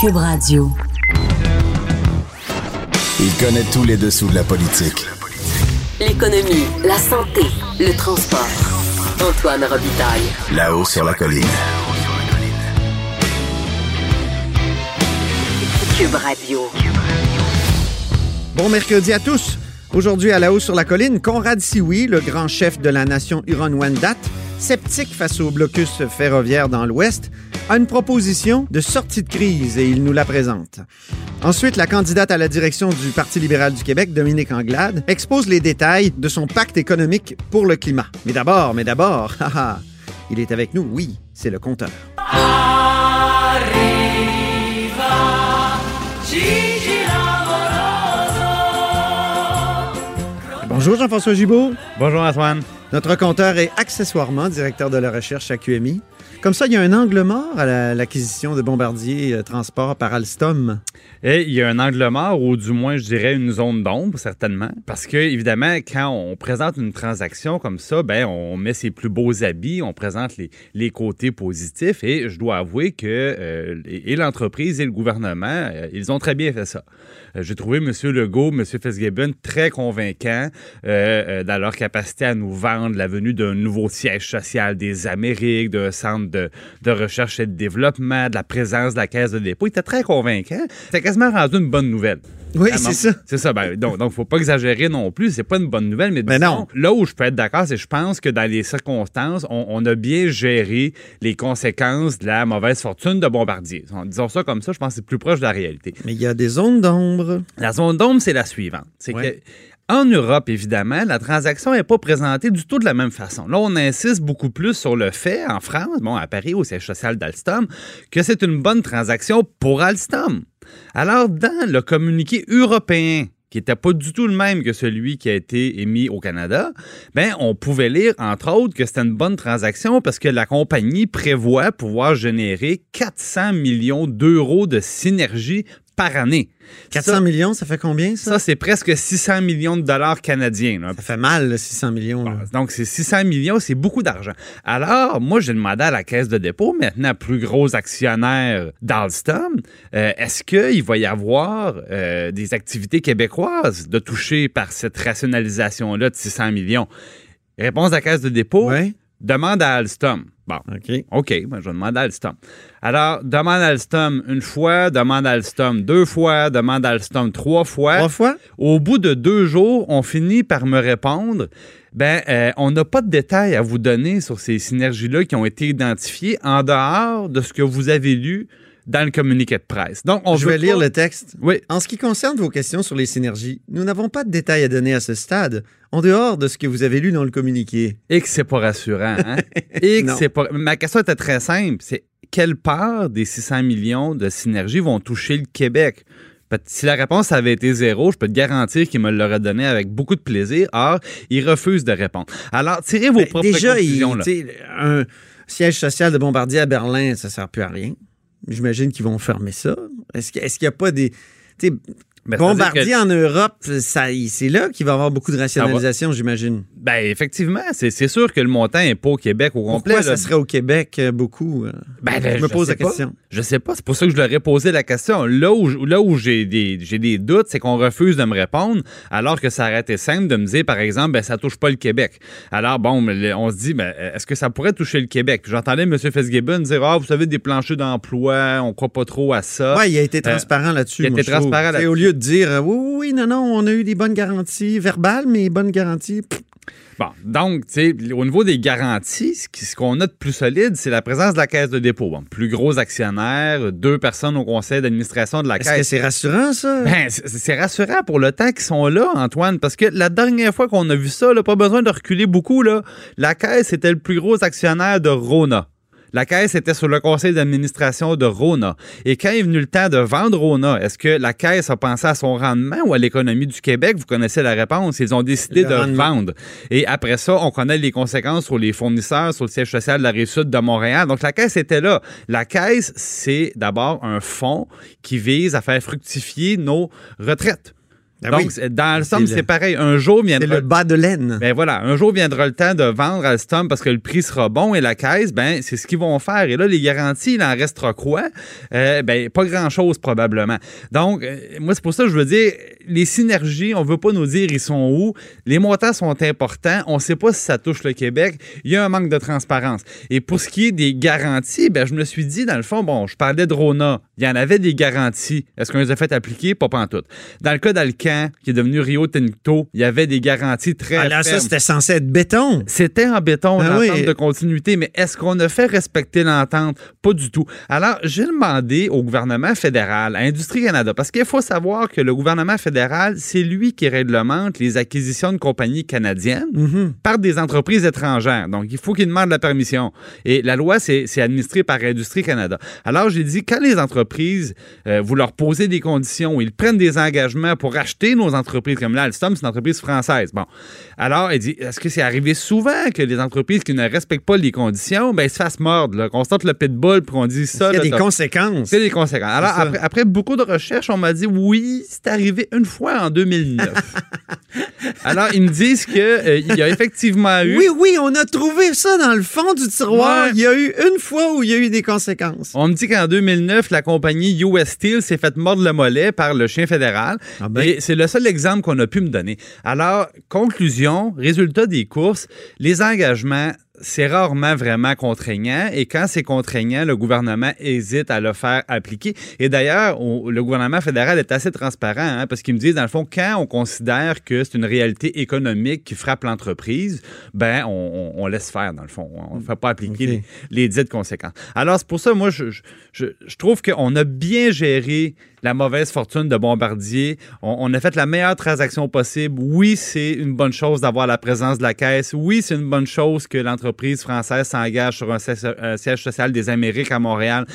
Cube Radio. Il connaît tous les dessous de la politique. L'économie, la santé, le transport. Antoine Robitaille. Là-haut sur la colline. Cube Radio. Bon mercredi à tous. Aujourd'hui, à la haut sur la colline, Conrad Sioui, le grand chef de la nation Huron-Wendat, sceptique face au blocus ferroviaire dans l'Ouest, a une proposition de sortie de crise et il nous la présente. Ensuite, la candidate à la direction du Parti libéral du Québec, Dominique Anglade, expose les détails de son pacte économique pour le climat. Mais d'abord, mais d'abord, haha, il est avec nous, oui, c'est le compteur. Bonjour Jean-François Gibault. Bonjour Antoine. Notre compteur est accessoirement directeur de la recherche à QMI. Comme ça, il y a un angle mort à la- l'acquisition de Bombardier euh, Transport par Alstom. Et il y a un angle mort, ou du moins, je dirais, une zone d'ombre, certainement. Parce que, évidemment, quand on présente une transaction comme ça, ben, on met ses plus beaux habits, on présente les, côtés positifs. Et je dois avouer que euh, l'entreprise et le gouvernement, euh, ils ont très bien fait ça. Euh, J'ai trouvé M. Legault, M. Fitzgibbon très convaincants euh, euh, dans leur capacité à nous vendre la venue d'un nouveau siège social des Amériques, d'un centre de, de recherche et de développement, de la présence de la caisse de dépôt. Ils étaient très convaincants. C'était quasiment rendu une bonne nouvelle. Oui, c'est ça. C'est ça. Ben, donc, donc, faut pas exagérer non plus. C'est pas une bonne nouvelle, mais, Mais disons, non. là où je peux être d'accord, c'est que je pense que dans les circonstances, on, on a bien géré les conséquences de la mauvaise fortune de Bombardier. Disons ça comme ça, je pense que c'est plus proche de la réalité. Mais il y a des zones d'ombre. La zone d'ombre, c'est la suivante. C'est Ouais. que en Europe, évidemment, la transaction n'est pas présentée du tout de la même façon. Là, on insiste beaucoup plus sur le fait, en France, bon, à Paris, au siège social d'Alstom, que c'est une bonne transaction pour Alstom. Alors, dans le communiqué européen, qui n'était pas du tout le même que celui qui a été émis au Canada, ben, on pouvait lire, entre autres, que c'était une bonne transaction parce que la compagnie prévoit pouvoir générer 400 millions d'euros de synergie par année. 400 Ça- millions, ça fait combien, ça? ça, c'est presque 600 millions de dollars canadiens. là. Ça fait mal, là, 600 millions. là. Donc, c'est 600 millions, c'est beaucoup d'argent. Alors, moi, j'ai demandé à la Caisse de dépôt, maintenant plus gros actionnaire d'Alstom, euh, est-ce qu'il va y avoir euh, des activités québécoises de toucher par cette rationalisation-là de 600 millions? Réponse de la Caisse de dépôt, Ouais. demande à Alstom. Bon, OK. OK, ben, je vais demander à Alstom. Alors, demande à Alstom une fois, demande à Alstom deux fois, demande à Alstom trois fois. Trois fois? Au bout de deux jours, on finit par me répondre ben, euh, on n'a pas de détails à vous donner sur ces synergies-là qui ont été identifiées en dehors de ce que vous avez lu dans le communiqué de presse. Donc, on Je vais lire le texte. Oui. En ce qui concerne vos questions sur les synergies, nous n'avons pas de détails à donner à ce stade, en dehors de ce que vous avez lu dans le communiqué. Et que c'est pas rassurant. Hein? Et que c'est pas. Ma question était très simple. C'est quelle part des 600 millions de synergies vont toucher le Québec? Si la réponse avait été zéro, je peux te garantir qu'il me l'aurait donné avec beaucoup de plaisir. Or, il refuse de répondre. Alors, tirez vos Ben, propres déjà, conclusions. sais, un siège social de Bombardier à Berlin, ça sert plus à rien. J'imagine qu'ils vont fermer ça. Est-ce qu'il n'y a pas des... tu sais, Ben, Bombardier que- en Europe, c'est là qu'il va y avoir beaucoup de rationalisation, j'imagine. Ben, effectivement, c'est sûr que le montant n'est pas au Québec au complet. Pourquoi là. ça serait au Québec euh, beaucoup? euh? Ben, je me pose la pas. Je sais pas. C'est pour ça que je leur ai posé la question. Là où, là où j'ai des, des doutes, c'est qu'on refuse de me répondre, alors que ça aurait été simple de me dire, par exemple, ben, ça touche pas le Québec. Alors, bon, on se dit, ben, est-ce que ça pourrait toucher le Québec? J'entendais M. Fitzgibbon dire, ah, vous savez, des planchers d'emploi, on croit pas trop à ça. Oui, il a été transparent là-dessus. il a été transparent là-dessus. Au lieu de dire euh, oui, oui, non, non, on a eu des bonnes garanties verbales, mais bonnes garanties. pff, Bon, donc, tu sais, au niveau des garanties, ce qu'on a de plus solide, c'est la présence de la caisse de dépôt. Bon, plus gros actionnaire, deux personnes au conseil d'administration de la Est-ce que caisse. c'est rassurant, ça? Ben, c'est c'est rassurant pour le temps qu'ils sont là, Antoine, parce que la dernière fois qu'on a vu ça, là, pas besoin de reculer beaucoup, là, la Caisse était le plus gros actionnaire de Rona. La caisse était sur le conseil d'administration de Rona. Et quand est venu le temps de vendre Rona, est-ce que la caisse a pensé à son rendement ou à l'économie du Québec? Vous connaissez la réponse. Ils ont décidé Le de rendement. vendre. Et après ça, on connaît les conséquences sur les fournisseurs, sur le siège social de la Rive-Sud de Montréal. Donc, la caisse était là. La caisse, c'est d'abord un fonds qui vise à faire fructifier nos retraites. Ben Donc, oui. dans le somme, c'est pareil. Un jour C'est viendra le bas de laine. ben voilà, un jour viendra le temps de vendre Alstom parce que le prix sera bon et la caisse, ben c'est ce qu'ils vont faire. Et là, les garanties, il en restera quoi? Euh, ben, pas grand-chose probablement. Donc, euh, moi, c'est pour ça que je veux dire, les synergies, on veut pas nous dire ils sont où. Les montants sont importants. On sait pas si ça touche le Québec. Il y a un manque de transparence. Et pour ce qui est des garanties, ben, je me suis dit, dans le fond, bon, je parlais de Rona. Il y en avait des garanties. Est-ce qu'on les a fait appliquer? Pas pantoute. Dans le cas d'Alcan, qui est devenu Rio Tinto, il y avait des garanties très Ah là, ça, c'était censé être béton. C'était en béton, l'entente oui. de continuité, mais est-ce qu'on a fait respecter l'entente? Pas du tout. Alors, j'ai demandé au gouvernement fédéral, à Industrie Canada, parce qu'il faut savoir que le gouvernement fédéral, c'est lui qui réglemente les acquisitions de compagnies canadiennes Mhm. par des entreprises étrangères. Donc, il faut qu'ils demandent la permission. Et la loi, c'est c'est administré par Industrie Canada. Alors, j'ai dit, quand les entreprises, euh, vous leur posez des conditions, ils prennent des engagements pour acheter nos entreprises, comme là, Alstom, c'est une entreprise française. Bon. Alors, elle dit, est-ce que c'est arrivé souvent que les entreprises qui ne respectent pas les conditions, ben, se fassent mordre, là, qu'on sorte le pitbull, puis qu'on dise ça. Il y a là, des conséquences. c'est des conséquences. Alors, après, après beaucoup de recherches, on m'a dit oui, c'est arrivé une fois en 2009. Alors, ils me disent qu'il y a effectivement eu. Oui, oui, on a trouvé ça dans le fond du tiroir. Ouais. Il y a eu une fois où il y a eu des conséquences. On me dit qu'en 2009, la compagnie US Steel s'est fait mordre le mollet par le chien fédéral. Ah ben. Et c'est le seul exemple qu'on a pu me donner. Alors, conclusion, résultat des courses, les engagements, c'est rarement vraiment contraignant. Et quand c'est contraignant, le gouvernement hésite à le faire appliquer. Et d'ailleurs, le gouvernement fédéral est assez transparent hein, parce qu'ils me disent, dans le fond, quand on considère que c'est une réalité économique qui frappe l'entreprise, ben, on, laisse faire, dans le fond. On ne fait pas appliquer les, les dites conséquences. Alors, c'est pour ça, moi, je, je- je, je trouve qu'on a bien géré la mauvaise fortune de Bombardier. On, on a fait la meilleure transaction possible. Oui, c'est une bonne chose d'avoir la présence de la caisse. Oui, c'est une bonne chose que l'entreprise française s'engage sur un siège, social des Amériques à Montréal.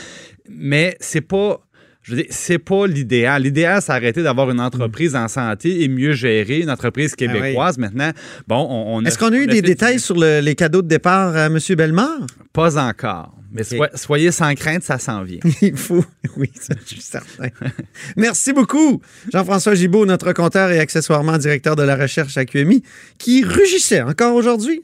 Mais c'est pas. Je veux dire, c'est pas l'idéal. L'idéal, c'est arrêter d'avoir une entreprise en santé et mieux gérer, une entreprise québécoise. Maintenant, bon, on, on Est-ce qu'on a eu des détails sur le- les cadeaux de départ à M. Bellemare? Pas encore. Mais soi- soyez sans crainte, ça s'en vient. Il faut. Oui, ça, je suis certain. Merci beaucoup, Jean-François Gibault, notre compteur et accessoirement directeur de la recherche à QMI, qui rugissait encore aujourd'hui.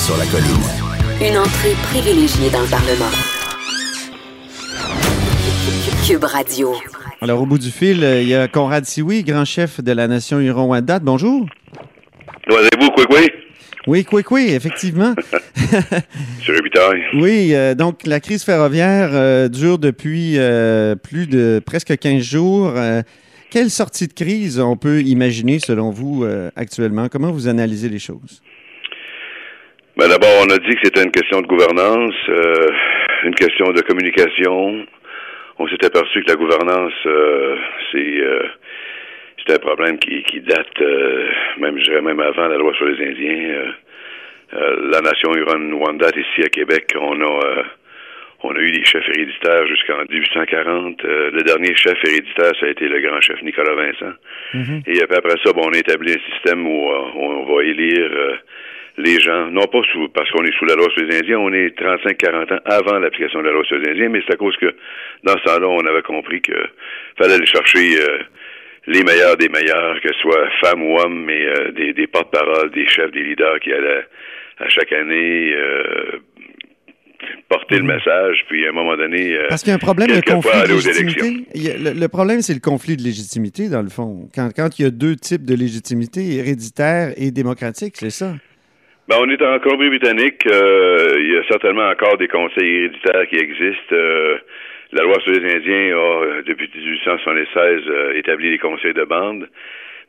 Sur la colline. Une entrée privilégiée dans le Parlement. Cube Radio. Alors, au bout du fil, euh, il y a Conrad Sioui, grand chef de la nation Huron-Wendat. Bonjour. Voyez-vous, quoi, quoi? Oui, oui, oui, effectivement. Sur. Oui, euh, donc la crise ferroviaire euh, dure depuis euh, plus de presque 15 jours. Euh, quelle sortie de crise on peut imaginer selon vous euh, actuellement? Comment vous analysez les choses? Ben, D'abord, on a dit que c'était une question de gouvernance, euh, une question de communication. On s'est aperçu que la gouvernance, euh, c'est euh, c'est un problème qui, qui date, même je dirais même avant la loi sur les Indiens. La nation Huron-Wendat ici à Québec, on a on a eu des chefs héréditaires jusqu'en 1840. Euh, le dernier chef héréditaire, ça a été le grand chef Nicolas Vincent. Et puis après ça, bon, on a établi un système où euh, on va élire euh, les gens, non pas sous, parce qu'on est sous la loi sur les Indiens, on est 35-40 ans avant l'application de la loi sur les Indiens, mais c'est à cause que dans ce temps-là, on avait compris que fallait aller chercher euh, les meilleurs des meilleurs, que ce soit femmes ou hommes, mais euh, des, des porte-paroles, des chefs, des leaders qui allaient à chaque année euh, porter le message, puis à un moment donné... euh, Parce qu'il y a un problème de conflit de légitimité. élections. Il y a- le, le problème, c'est le conflit de légitimité, dans le fond. Quand, quand il y a deux types de légitimité, héréditaire et démocratique, c'est ça. Ben, on est en Colombie-Britannique. euh, il y a certainement encore des conseils héréditaires qui existent. Euh, la loi sur les Indiens a, euh, depuis 1876, euh, établi les conseils de bande.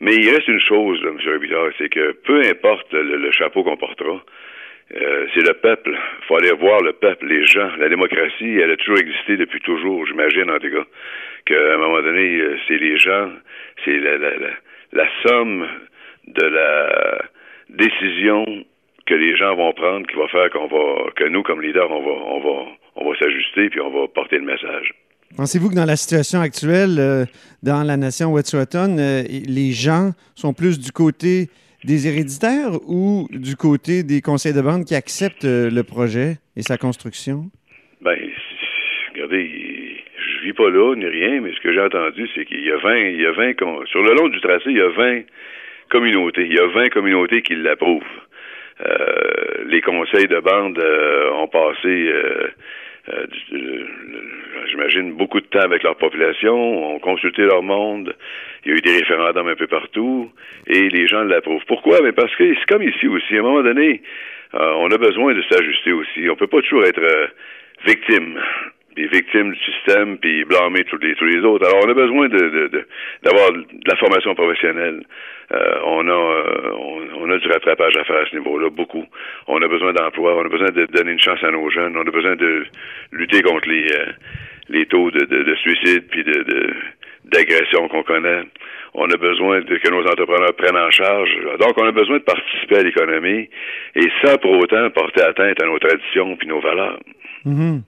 Mais il reste une chose, là, M. Robillard, c'est que peu importe le, le chapeau qu'on portera, euh, c'est le peuple. Il faut aller voir le peuple, les gens. La démocratie, elle a toujours existé depuis toujours, j'imagine, en tout cas, qu'à un moment donné, c'est les gens, c'est la, la, la, la somme de la décision que les gens vont prendre qui va faire qu'on va, que nous, comme leaders, on va, on va, on va s'ajuster puis on va porter le message. Pensez-vous que dans la situation actuelle, euh, dans la nation Wet'suwet'en, euh, les gens sont plus du côté des héréditaires ou du côté des conseils de bande qui acceptent euh, le projet et sa construction? Ben, regardez, je vis pas là ni rien, mais ce que j'ai entendu, c'est qu'il y a 20, il y a 20, con- sur le long du tracé, il y a 20 communautés. Il y a 20 communautés qui l'approuvent. Euh, les conseils de bande euh, ont passé, euh, euh, j'imagine, beaucoup de temps avec leur population, ont consulté leur monde. Il y a eu des référendums un peu partout et les gens l'approuvent. Pourquoi? Mais parce que c'est comme ici aussi. À un moment donné, euh, on a besoin de s'ajuster aussi. On peut pas toujours être euh, victime puis victime du système, puis blâmer tous les, tous les autres. Alors, on a besoin de, de, de- d'avoir de la formation professionnelle. Euh, on a euh, on, a du rattrapage à faire à ce niveau-là, beaucoup. On a besoin d'emploi, on a besoin de donner une chance à nos jeunes, on a besoin de lutter contre les euh, les taux de, de, de suicide puis de, de d'agression qu'on connaît. On a besoin de que nos entrepreneurs prennent en charge. Donc, on a besoin de participer à l'économie et ça, pour autant, porter atteinte à nos traditions puis nos valeurs. Mhm.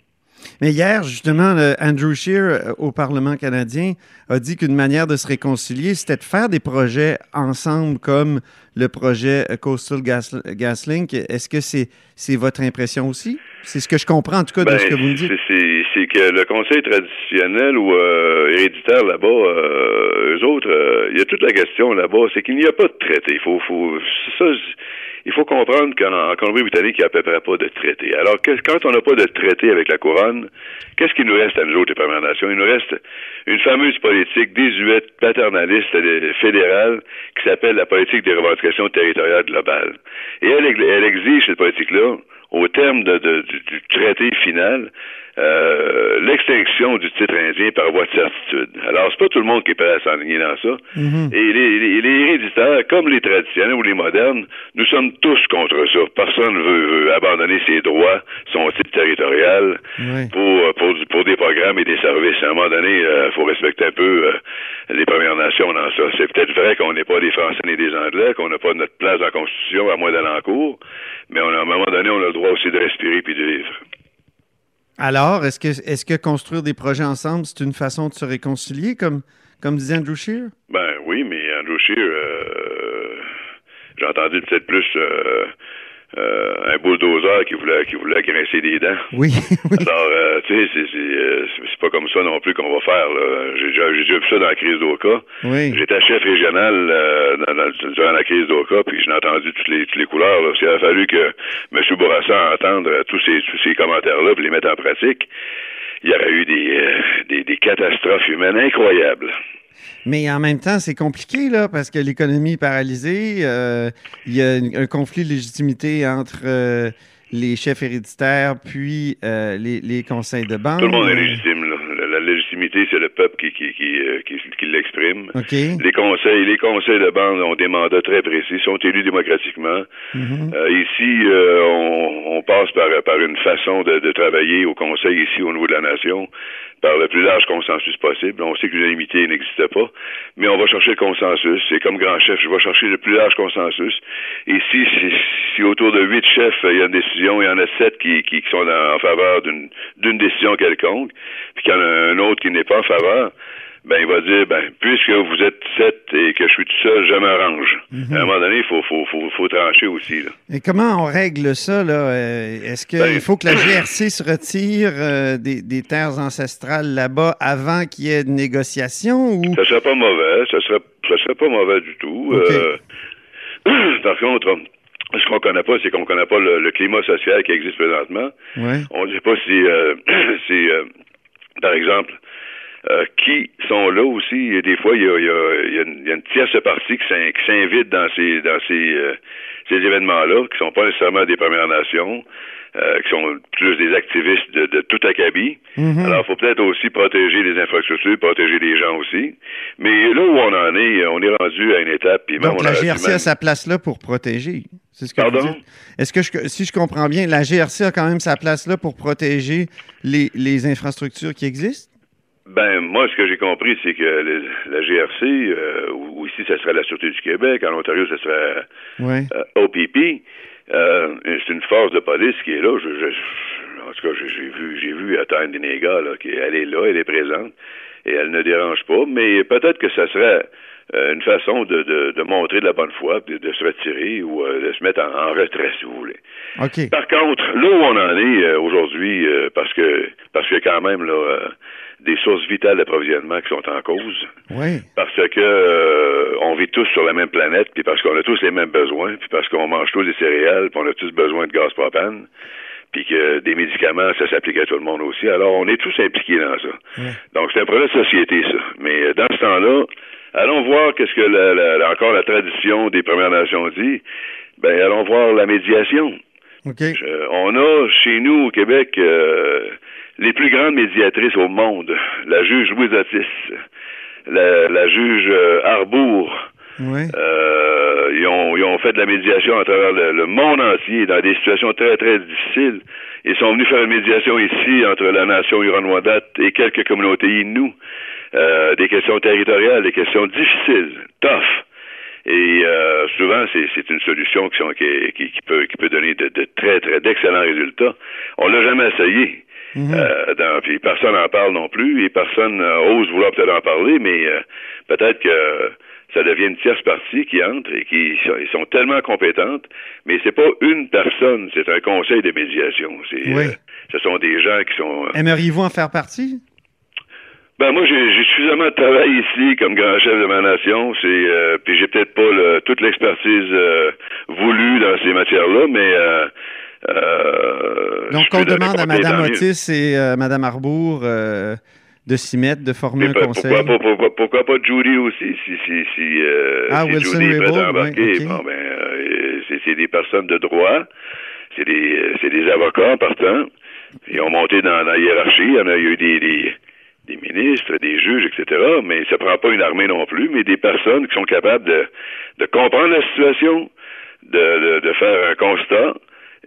Mais hier, justement, Andrew Scheer euh, au Parlement canadien a dit qu'une manière de se réconcilier, c'était de faire des projets ensemble comme le projet Coastal Gas, GasLink. Est-ce que c'est c'est votre impression aussi? C'est ce que je comprends, en tout cas, de Ben, ce que vous me dites. c'est- que le conseil traditionnel ou euh, héréditaire là-bas, euh, eux autres, euh, il y a toute la question là-bas, c'est qu'il n'y a pas de traité. Il faut, faut, c'est ça, il faut comprendre qu'en en Colombie-Britannique, il n'y a à peu près pas de traité. Alors, que- quand on n'a pas de traité avec la couronne, qu'est-ce qui nous reste à nous autres, les Premières Nations? Il nous reste une fameuse politique désuète, paternaliste, fédérale, qui s'appelle la politique des revendications territoriales globales. Et elle, elle exige cette politique-là, au terme du traité final, euh, l'extinction du titre indien par voie de certitude. Alors, c'est pas tout le monde qui est prêt à s'enligner dans ça. Et les, les, les héréditaires, comme les traditionnels ou les modernes, nous sommes tous contre ça. Personne veut, veut abandonner ses droits, son titre territorial pour, pour, du- pour des programmes et des services. À un moment donné, il faut respecter un peu euh, les Premières Nations dans ça. C'est peut-être vrai qu'on n'est pas des Français ni des Anglais, qu'on n'a pas notre place dans la Constitution, à moins d'aller en cours, mais on à un moment donné, on a le droit aussi de respirer puis de vivre. Alors, est-ce que, est que construire des projets ensemble, c'est une façon de se réconcilier, comme, comme disait Andrew Scheer? Ben oui, mais Andrew Scheer, euh, j'ai entendu peut-être plus euh, euh, un bulldozer qui voulait qui voulait grincer des dents. Oui, oui. Alors, euh, tu sais, c'est, c'est, euh, c'est- pas comme ça non plus qu'on va faire. Là. J'ai, déjà, j'ai déjà vu ça dans la crise d'Oka. Oui. J'étais chef régional euh, dans, dans- durant la crise d'Oka, puis j'ai entendu toutes les, toutes les couleurs. Là. S'il a fallu que M. Bourassa entende euh, tous ces, tous ces commentaires-là puis les mettre en pratique, il y aurait eu des, euh, des, des catastrophes humaines incroyables. Mais en même temps, c'est compliqué, là, parce que l'économie est paralysée. euh, Il y a un conflit de légitimité entre euh, les chefs héréditaires puis euh, les, les conseils de banque. Tout le monde est légitime. Là. C'est le peuple qui, qui, qui, euh, qui, qui l'exprime. Les conseils, les conseils de bande ont des mandats très précis, sont élus démocratiquement. Mhm. Euh, ici, euh, on, on passe par, par une façon de, de travailler au conseil ici au niveau de la nation, par le plus large consensus possible. On sait que l'unanimité n'existe pas, mais on va chercher le consensus. C'est comme grand chef, je vais chercher le plus large consensus. Et si, si, si autour de huit chefs, il y a une décision, il y en a sept qui, qui, qui sont en, en faveur d'une d'une décision quelconque, puis qu'il y en a un autre qui n'est pas en faveur, ben il va dire ben puisque vous êtes sept et que je suis tout seul, je m'arrange. À un moment donné, il faut, faut, faut, faut trancher aussi. Là. Et comment on règle ça, là? Euh, Est-ce qu'il Ben- faut que la GRC se retire euh, des, des terres ancestrales là-bas avant qu'il y ait de négociations ou... Ça serait pas mauvais, ça serait, ça serait pas mauvais du tout. Euh, par contre, Ce qu'on connaît pas, c'est qu'on connaît pas le, le climat social qui existe présentement. Ouais. On ne sait pas si, euh, si par exemple, euh, qui sont là aussi? Et des fois, il y a, il y a- il y a une, il y a une tierce partie qui s'in- qui s'invite dans ces dans ces, euh, ces événements-là, qui sont pas nécessairement des Premières Nations, euh, qui sont plus des activistes de, de tout acabit. Mhm. Alors, il faut peut-être aussi protéger les infrastructures, protéger les gens aussi. Mais là où on en est, on est rendu à une étape. Puis même, Donc, on la GRC même- a sa place là pour protéger. C'est ce que Pardon? Est-ce que, je- si je comprends bien, la GRC a quand même sa place là pour protéger les, les infrastructures qui existent? Ben, moi, ce que j'ai compris, c'est que le- la GRC, euh, ou ici, ça serait la Sûreté du Québec, en Ontario, ça serait Oui. euh, OPP. Euh, c'est une force de police qui est là. Je, je- en tout cas, j'ai vu, j'ai vu Atteindre Dénéga, là, qui elle est là, elle est présente, et elle ne dérange pas. Mais peut-être que ça serait euh, une façon de, de, de montrer de la bonne foi, de, de se retirer ou euh, de se mettre en, en retrait, si vous voulez. OK. Par contre, là où on en est euh, aujourd'hui, euh, parce que parce a quand même là, euh, des sources vitales d'approvisionnement qui sont en cause, Oui. parce que euh, on vit tous sur la même planète, puis parce qu'on a tous les mêmes besoins, puis parce qu'on mange tous des céréales, puis on a tous besoin de gaz propane, puis que des médicaments, ça s'applique à tout le monde aussi. Alors, on est tous impliqués dans ça. Donc, c'est un projet de société, ça. Mais euh, dans ce temps-là, allons voir qu'est-ce que la, encore la tradition des Premières Nations dit. Ben, allons voir la médiation. On a chez nous au Québec euh, les plus grandes médiatrices au monde. La juge Louise Otis, la, la juge euh, Arbour. Oui. Euh, ils, ont, ils ont fait de la médiation à travers le, le monde entier dans des situations très, très difficiles. Ils sont venus faire une médiation ici entre la nation Huron-Wendat et quelques communautés Inuits. Euh, des questions territoriales, des questions difficiles, tough. Et euh, souvent, c'est, c'est une solution qui, sont, qui, qui, qui peut, qui peut donner de, de très, très d'excellents résultats. On l'a jamais essayé. Euh, dans- puis personne n'en parle non plus et personne euh, ose vouloir peut-être en parler, mais euh, peut-être que ça devient une tierce partie qui entre et qui sont, ils sont tellement compétentes, mais c'est pas une personne, c'est un conseil de médiation. C'est, Oui. euh, ce sont des gens qui sont. euh, Aimeriez-vous en faire partie? ben moi j'ai suffisamment de travail ici comme grand chef de ma nation, c'est euh, puis j'ai peut-être pas le- toute l'expertise euh, voulue dans ces matières-là, mais euh, euh, Donc, je peux on demande à Mme. Otis et euh, Mme Arbour euh, de s'y mettre, de former un conseil. pourquoi, pas, pourquoi, pourquoi pas Judy aussi, si, si, si, euh, Ah, si Wilson Judy Raybould, embarquer. oui. Bon, ben, euh, c'est, des personnes de droit, c'est des, euh, c'est des avocats en partant. Ils ont monté dans, dans la hiérarchie, il y en a eu des, des, des ministres, des juges, etc. Mais ça prend pas une armée non plus, mais des personnes qui sont capables de, de comprendre la situation, de, de, de faire un constat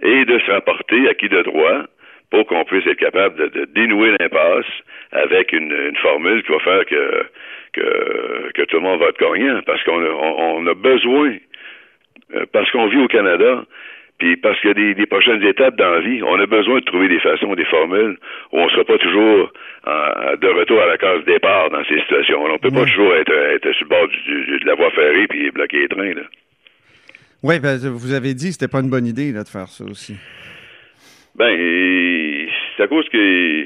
et de se rapporter à qui de droit pour qu'on puisse être capable de, de dénouer l'impasse avec une, une formule qui va faire que, que, que tout le monde va être gagnant. Parce qu'on a, on, on a besoin, euh, parce qu'on vit au Canada, puis parce qu'il y a des, des prochaines étapes dans la vie, on a besoin de trouver des façons, des formules où on ne sera pas toujours en- de retour à la case départ dans ces situations. On ne peut pas toujours être, être sur le bord du- du- de la voie ferrée puis bloquer les trains. Là. Oui, ben, vous avez dit que c'était pas une bonne idée là, de faire ça aussi. Ben, c'est à cause que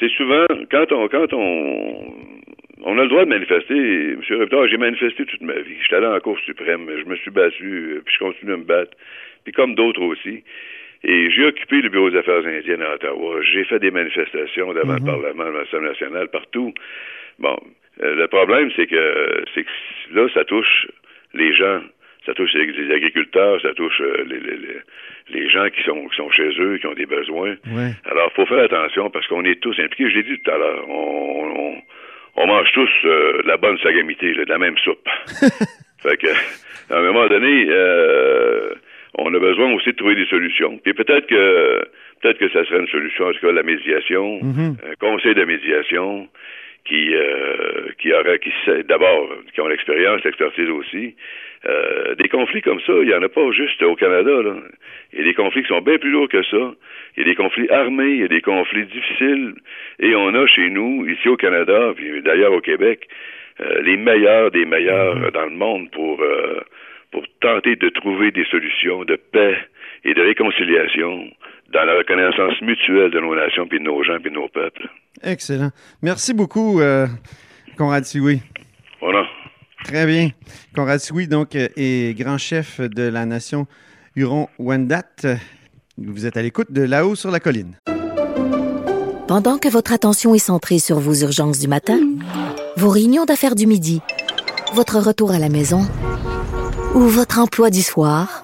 c'est souvent quand on quand on on a le droit de manifester. M. Reptard, j'ai manifesté toute ma vie. J'étais allé en Cour suprême, je me suis battu, euh, puis je continue à me battre. Puis comme d'autres aussi. Et j'ai occupé le Bureau des Affaires indiennes à Ottawa. J'ai fait des manifestations devant le Parlement, devant l'Assemblée nationale, partout. Bon, euh, le problème, c'est que c'est que là, ça touche les gens. Ça touche les, les agriculteurs, ça touche euh, les, les, les- les gens qui sont, qui sont chez eux, qui ont des besoins. Ouais. Alors, faut faire attention parce qu'on est tous impliqués. Je l'ai dit tout à l'heure. On, on, on mange tous euh, de la bonne sagamité, là, de la même soupe. fait que, à un moment donné, euh, on a besoin aussi de trouver des solutions. Puis peut-être que peut-être que ça serait une solution, en tout cas, la médiation, Mhm. un conseil de médiation qui euh, qui aurait qui sait- d'abord qui ont l'expérience, l'expertise aussi. Euh, des conflits comme ça, il y en a pas juste au Canada. Là. Il y a des conflits qui sont bien plus lourds que ça. Il y a des conflits armés, il y a des conflits difficiles. Et on a chez nous, ici au Canada, puis d'ailleurs au Québec, euh, les meilleurs des meilleurs dans le monde pour euh, pour tenter de trouver des solutions de paix et de réconciliation dans la reconnaissance mutuelle de nos nations, puis de nos gens, puis de nos peuples. Excellent. Merci beaucoup, euh, Conrad Sioui. Voilà. Très bien. Conrad Sioui, donc, est grand chef de la nation Huron-Wendat. Vous êtes à l'écoute de là-haut sur la colline. Pendant que votre attention est centrée sur vos urgences du matin, vos réunions d'affaires du midi, votre retour à la maison ou votre emploi du soir,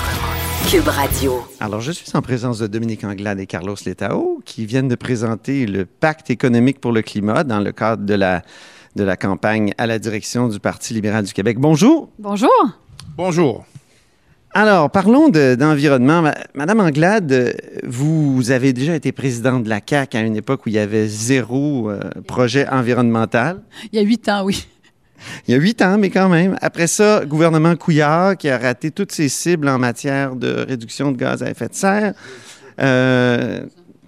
Cube Radio. Alors, je suis en présence de Dominique Anglade et Carlos Letao qui viennent de présenter le pacte économique pour le climat dans le cadre de la, de la campagne à la direction du Parti libéral du Québec. Bonjour. Bonjour. Bonjour. Alors, parlons de- d'environnement. Ma- Madame Anglade, vous avez déjà été présidente de la CAQ à une époque où il y avait zéro euh, projet environnemental. Il y a huit ans, oui. Il y a huit ans, mais quand même. Après ça, gouvernement Couillard qui a raté toutes ses cibles en matière de réduction de gaz à effet de serre. Euh,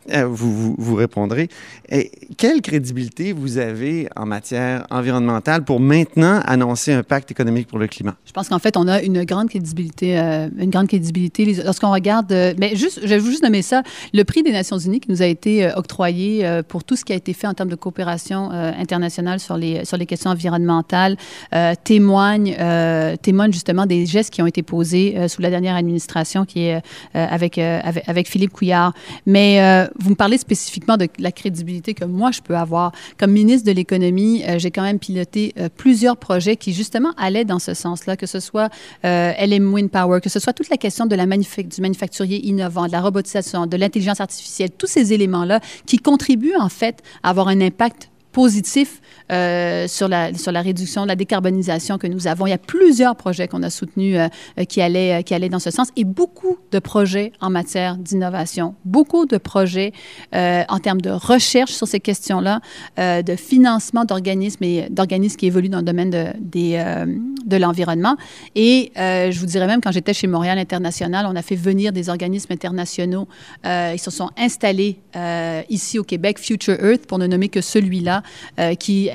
vous, vous, vous répondrez. Et quelle crédibilité vous avez en matière environnementale pour maintenant annoncer un pacte économique pour le climat? Je pense qu'en fait, on a une grande crédibilité, euh, une grande crédibilité lorsqu'on regarde. euh, mais juste, je vais juste nommer ça. Le prix des Nations Unies qui nous a été euh, octroyé euh, pour tout ce qui a été fait en termes de coopération euh, internationale sur les sur les questions environnementales euh, témoigne euh, témoigne justement des gestes qui ont été posés euh, sous la dernière administration qui est euh, avec, euh, avec avec Philippe Couillard. Mais euh, vous me parlez spécifiquement de la crédibilité que moi je peux avoir comme ministre de l'économie. euh, J'ai quand même piloté euh, plusieurs projets qui justement allaient dans ce sens-là, que ce soit euh, LM Wind Power, que ce soit toute la question de la du manufacturier innovant, de la robotisation, de l'intelligence artificielle, tous ces éléments-là qui contribuent en fait à avoir un impact positif euh, sur, la, sur la réduction, la décarbonisation que nous avons. Il y a plusieurs projets qu'on a soutenus euh, qui, allaient, euh, qui allaient dans ce sens et beaucoup de projets en matière d'innovation, beaucoup de projets euh, en termes de recherche sur ces questions-là, euh, de financement d'organismes et d'organismes qui évoluent dans le domaine de, des, euh, de l'environnement. Et euh, je vous dirais même, quand j'étais chez Montréal International, on a fait venir des organismes internationaux. Euh, ils se sont installés euh, ici au Québec, Future Earth, pour ne nommer que celui-là, qui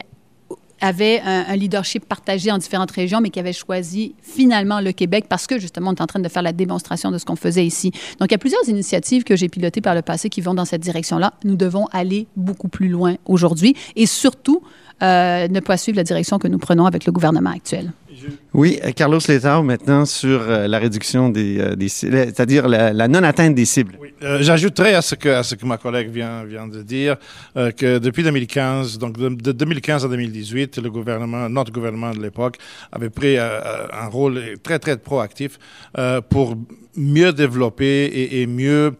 avait un, leadership partagé en différentes régions, mais qui avait choisi finalement le Québec parce que justement, on est en train de faire la démonstration de ce qu'on faisait ici. Donc, il y a plusieurs initiatives que j'ai pilotées par le passé qui vont dans cette direction-là. Nous devons aller beaucoup plus loin aujourd'hui et surtout ne pas suivre la direction que nous prenons avec le gouvernement actuel. Oui, euh, Carlos Letao, maintenant sur euh, la réduction des, euh, des cibles, c'est-à-dire la, la non-atteinte des cibles. Oui, euh, J'ajouterais à ce que à ce que ma collègue vient vient de dire euh, que depuis 2015, donc de, de 2015 à 2018, le gouvernement, notre gouvernement de l'époque, avait pris euh, un rôle très très proactif pour mieux développer et, et mieux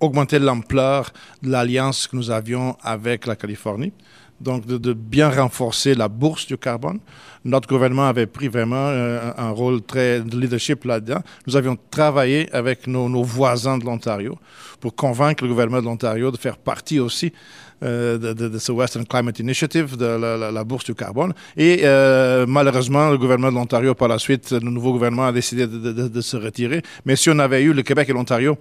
augmenter l'ampleur de l'alliance que nous avions avec la Californie. Donc, de, bien renforcer la bourse du carbone. Notre gouvernement avait pris vraiment euh, un rôle très de leadership là-dedans. Nous avions travaillé avec nos, voisins de l'Ontario pour convaincre le gouvernement de l'Ontario de faire partie aussi euh, de, de, ce Western Climate Initiative, de la, bourse du carbone. Et euh, malheureusement, le gouvernement de l'Ontario, par la suite, le nouveau gouvernement a décidé de, se retirer. Mais si on avait eu le Québec et l'Ontario,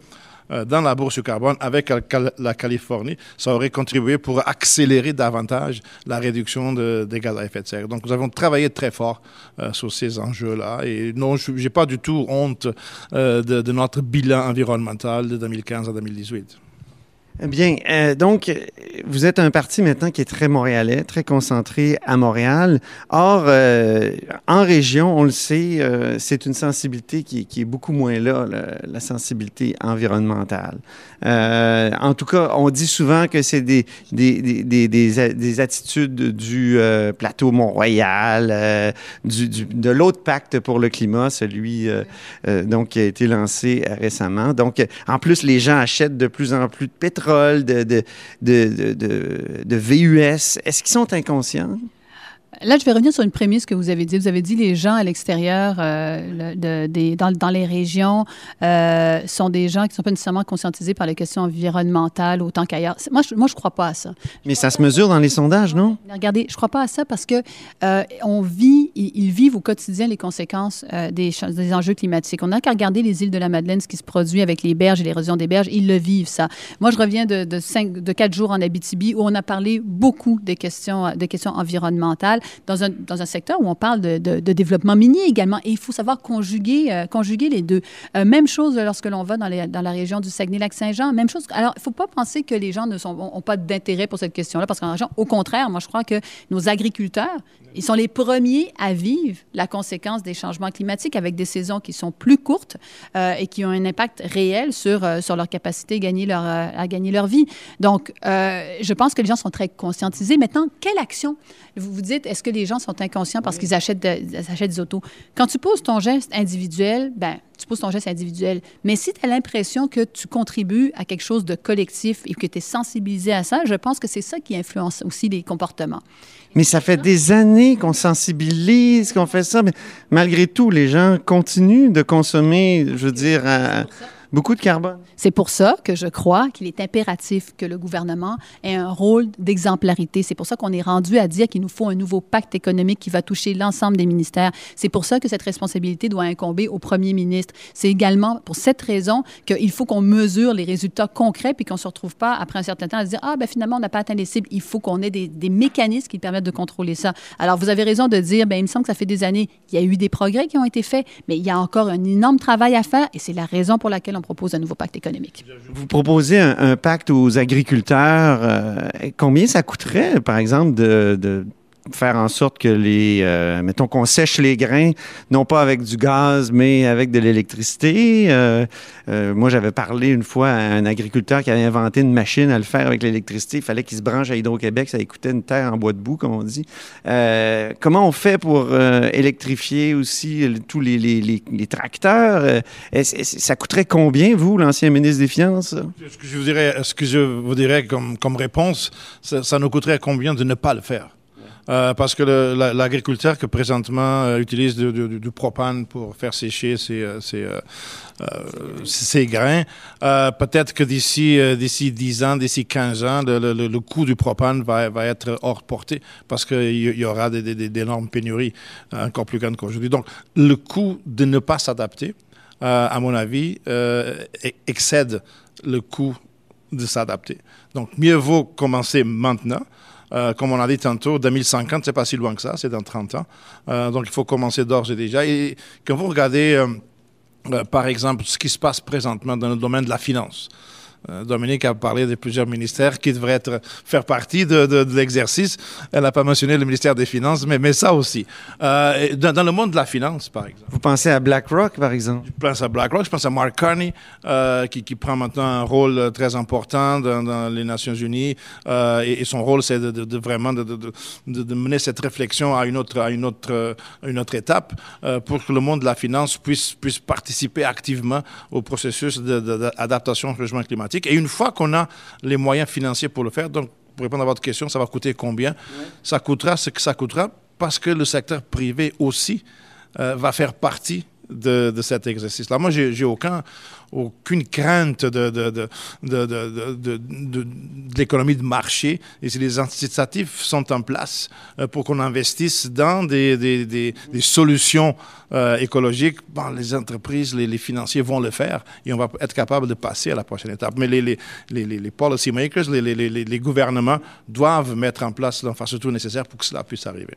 dans la bourse du carbone avec la Californie, ça aurait contribué pour accélérer davantage la réduction de, des gaz à effet de serre. Donc, nous avons travaillé très fort euh, sur ces enjeux-là. Et non, je n'ai pas du tout honte euh, de, notre bilan environnemental de 2015 à 2018. Bien, euh, donc, vous êtes un parti maintenant qui est très montréalais, très concentré à Montréal. Or, euh, en région, on le sait, euh, c'est une sensibilité qui, est beaucoup moins là, la, sensibilité environnementale. En tout cas, on dit souvent que c'est des, des, des, des, des, attitudes du plateau Mont-Royal, de l'autre pacte pour le climat, celui donc qui a été lancé récemment. Donc, en plus, les gens achètent de plus en plus de pétrole de, de, de, de, VUS. Est-ce qu'ils sont inconscients? Là, je vais revenir sur une prémisse que vous avez dit. Vous avez dit les gens à l'extérieur, euh, de, dans, dans, les régions, euh, sont des gens qui ne sont pas nécessairement conscientisés par les questions environnementales autant qu'ailleurs. Moi, je ne moi, crois pas à ça. Mais ça se mesure dans les sondages, non? Regardez, je ne crois pas à ça parce que euh, on vit, ils, vivent au quotidien les conséquences des, des, enjeux climatiques. On n'a qu'à regarder les îles de la Madeleine, ce qui se produit avec les berges et l'érosion des berges. Ils le vivent, ça. Moi, je reviens de, de, cinq, de quatre jours en Abitibi où on a parlé beaucoup des questions, des questions environnementales dans un, dans un secteur où on parle de, développement minier également. Et il faut savoir conjuguer, euh, conjuguer les deux. Euh, même chose lorsque l'on va dans, les, dans, la région du Saguenay-Lac-Saint-Jean. Même chose. Alors, il ne faut pas penser que les gens ne sont, ont, pas d'intérêt pour cette question-là, parce qu'en région, au contraire, moi, je crois que nos agriculteurs, ils sont les premiers à vivre la conséquence des changements climatiques avec des saisons qui sont plus courtes euh, et qui ont un impact réel sur, sur leur capacité à gagner leur, à gagner leur vie. Donc, je pense que les gens sont très conscientisés. Maintenant, quelle action? Vous vous dites, est-ce que les gens sont inconscients parce qu'ils achètent, de, achètent des autos? Quand tu poses ton geste individuel, ben tu poses ton geste individuel. Mais si tu as l'impression que tu contribues à quelque chose de collectif et que tu es sensibilisé à ça, je pense que c'est ça qui influence aussi les comportements. Mais ça fait des années qu'on sensibilise, qu'on fait ça, mais malgré tout, les gens continuent de consommer, je veux dire, à, beaucoup de carbone. C'est pour ça que je crois qu'il est impératif que le gouvernement ait un rôle d'exemplarité. C'est pour ça qu'on est rendu à dire qu'il nous faut un nouveau pacte économique qui va toucher l'ensemble des ministères. C'est pour ça que cette responsabilité doit incomber au premier ministre. C'est également pour cette raison qu'il faut qu'on mesure les résultats concrets puis qu'on ne se retrouve pas après un certain temps à se dire ah ben finalement on n'a pas atteint les cibles. Il faut qu'on ait des, des, mécanismes qui permettent de contrôler ça. Alors vous avez raison de dire ben il me semble que ça fait des années il y a eu des progrès qui ont été faits, mais il y a encore un énorme travail à faire et c'est la raison pour laquelle on propose un nouveau pacte économique. Vous proposez un, pacte aux agriculteurs. Euh, combien ça coûterait, par exemple, de faire en sorte que les, euh, mettons qu'on sèche les grains, non pas avec du gaz, mais avec de l'électricité. Euh, euh, moi, j'avais parlé une fois à un agriculteur qui avait inventé une machine à le faire avec l'électricité. Il fallait qu'il se branche à Hydro-Québec, ça écoutait une terre en bois de boue, comme on dit. Comment on fait pour électrifier aussi tous les, tracteurs? ça coûterait combien, vous, l'ancien ministre des Finances? Ce que je vous dirais, ce que je vous dirais comme, réponse, ça nous coûterait combien de ne pas le faire? Euh, parce que l'agriculteur la, que présentement euh, utilise du, propane pour faire sécher ses, euh, grains, peut-être que d'ici d'ici 10 ans, d'ici 15 ans, le, coût du propane va, va être hors portée parce qu'il y aura d'énormes pénuries encore plus grandes qu'aujourd'hui. Donc, le coût de ne pas s'adapter, à mon avis, excède le coût de s'adapter. Donc, mieux vaut commencer maintenant euh, comme on a dit tantôt, 2050, c'est pas si loin que ça, c'est dans 30 ans. Euh, donc il faut commencer d'ores et déjà. Et quand vous regardez, euh, par exemple, ce qui se passe présentement dans le domaine de la finance, Dominique a parlé de plusieurs ministères qui devraient être, faire partie de, de, de l'exercice. Elle n'a pas mentionné le ministère des Finances, mais, mais ça aussi. Euh, dans, dans, le monde de la finance, par exemple. Vous pensez à BlackRock, par exemple? Je pense à BlackRock, je pense à Mark Carney, euh, qui, qui, prend maintenant un rôle très important dans, dans les Nations Unies. Euh, et, et, son rôle, c'est de, de, vraiment de, mener cette réflexion à une autre, à une autre, une autre étape euh, pour que le monde de la finance puisse, puisse participer activement au processus d'adaptation au changement climatique. Et une fois qu'on a les moyens financiers pour le faire, donc pour répondre à votre question, ça va coûter combien? Ça coûtera ce que ça coûtera parce que le secteur privé aussi euh, va faire partie de, cet exercice-là. Moi, j'ai aucun, aucune crainte de, l'économie de marché. Et si les incitatifs sont en place euh, pour qu'on investisse dans des, solutions euh, écologiques, bon, les entreprises, les, financiers vont le faire et on va être capable de passer à la prochaine étape. Mais les, les, les, les policy makers, les, les, les, les gouvernements doivent mettre en place l'infrastructure nécessaire pour que cela puisse arriver.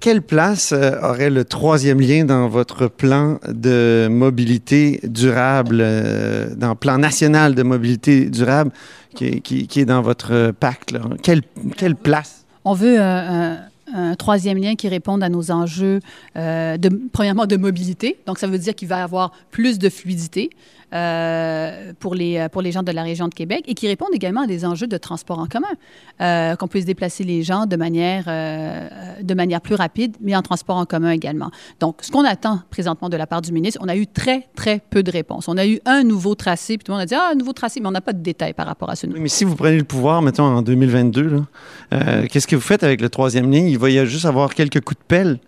Quelle place euh, aurait le troisième lien dans votre plan de mobilité durable, euh, dans le plan national de mobilité durable qui, est dans votre pacte? Quelle, quelle place? On veut un, un, un, troisième lien qui réponde à nos enjeux, euh, premièrement, de mobilité. Donc, ça veut dire qu'il va y avoir plus de fluidité. euh, pour, les, pour les gens de la région de Québec et qui répondent également à des enjeux de transport en commun. Euh, qu'on puisse déplacer les gens de manière, euh, de manière plus rapide, mais en transport en commun également. Donc, ce qu'on attend présentement de la part du ministre, on a eu très, très peu de réponses. On a eu un nouveau tracé, puis tout le monde a dit Ah, un nouveau tracé, mais on n'a pas de détails par rapport à ce nouveau. Oui, mais si vous prenez le pouvoir, mettons, en 2022, là, euh, qu'est-ce que vous faites avec le troisième ligne? Il va y juste avoir quelques coups de pelle.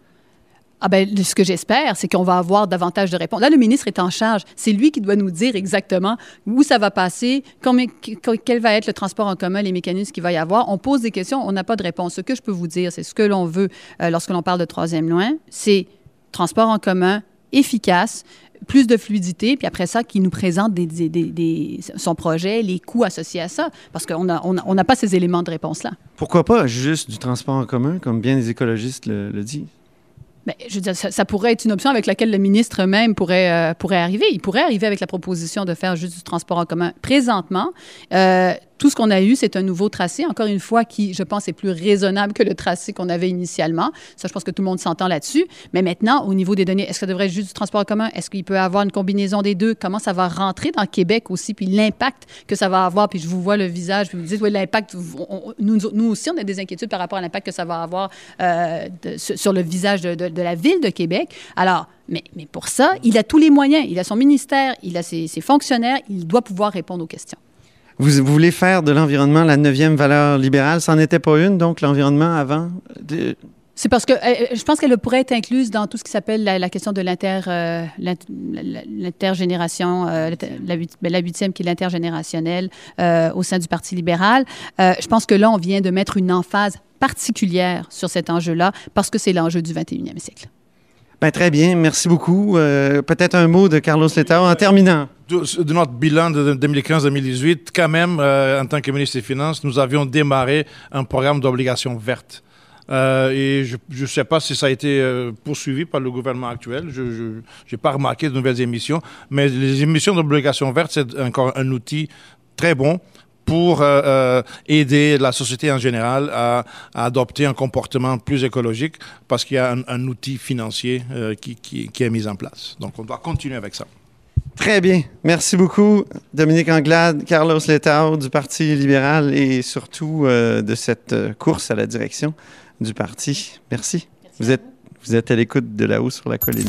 Ah ben, ce que j'espère, c'est qu'on va avoir davantage de réponses. Là, le ministre est en charge. C'est lui qui doit nous dire exactement où ça va passer, combien, quel va être le transport en commun, les mécanismes qu'il va y avoir. On pose des questions, on n'a pas de réponse. Ce que je peux vous dire, c'est ce que l'on veut euh, lorsque l'on parle de troisième loin, c'est transport en commun efficace, plus de fluidité, puis après ça, qui nous présente son projet, les coûts associés à ça, parce qu'on n'a on a, on pas ces éléments de réponse-là. Pourquoi pas juste du transport en commun, comme bien les écologistes le disent? Je veux dire, ça, pourrait être une option avec laquelle le ministre même pourrait, euh, pourrait arriver. Il pourrait arriver avec la proposition de faire juste du transport en commun présentement. Euh, tout ce qu'on a eu, c'est un nouveau tracé, encore une fois, qui, je pense, est plus raisonnable que le tracé qu'on avait initialement. Ça, je pense que tout le monde s'entend là-dessus. Mais maintenant, au niveau des données, est-ce que ça devrait être juste du transport en commun? Est-ce qu'il peut avoir une combinaison des deux? Comment ça va rentrer dans Québec aussi? Puis l'impact que ça va avoir? Puis je vous vois le visage, puis vous me dites, oui, l'impact, nous, aussi, on a des inquiétudes par rapport à l'impact que ça va avoir euh, sur le visage de, de, de la ville de Québec. Alors, mais, mais, pour ça, il a tous les moyens. Il a son ministère, il a ses, ses fonctionnaires, il doit pouvoir répondre aux questions. Vous, vous, voulez faire de l'environnement la neuvième valeur libérale? Ça n'en était pas une, donc, l'environnement avant? De... C'est parce que euh, je pense qu'elle pourrait être incluse dans tout ce qui s'appelle la, la, question de l'inter, euh, l'intergénération, euh, la, huitième qui est l'intergénérationnel euh, au sein du Parti libéral. Euh, je pense que là, on vient de mettre une emphase particulière sur cet enjeu-là parce que c'est l'enjeu du 21e siècle. Ben, très bien, merci beaucoup. Euh, peut-être un mot de Carlos Letao en terminant. De, de notre bilan de 2015-2018, quand même, euh, en tant que ministre des Finances, nous avions démarré un programme d'obligations vertes. Euh, et je ne sais pas si ça a été euh, poursuivi par le gouvernement actuel. Je n'ai pas remarqué de nouvelles émissions. Mais les émissions d'obligations vertes, c'est encore un outil très bon pour euh, euh, aider la société en général à, à, adopter un comportement plus écologique parce qu'il y a un, un outil financier euh, qui, qui, qui, est mis en place. Donc, on doit continuer avec ça. Très bien. Merci beaucoup, Dominique Anglade, Carlos Letao du Parti libéral et surtout euh, de cette course à la direction du parti. Merci. Merci vous, êtes, vous êtes à l'écoute de là-haut sur la colline.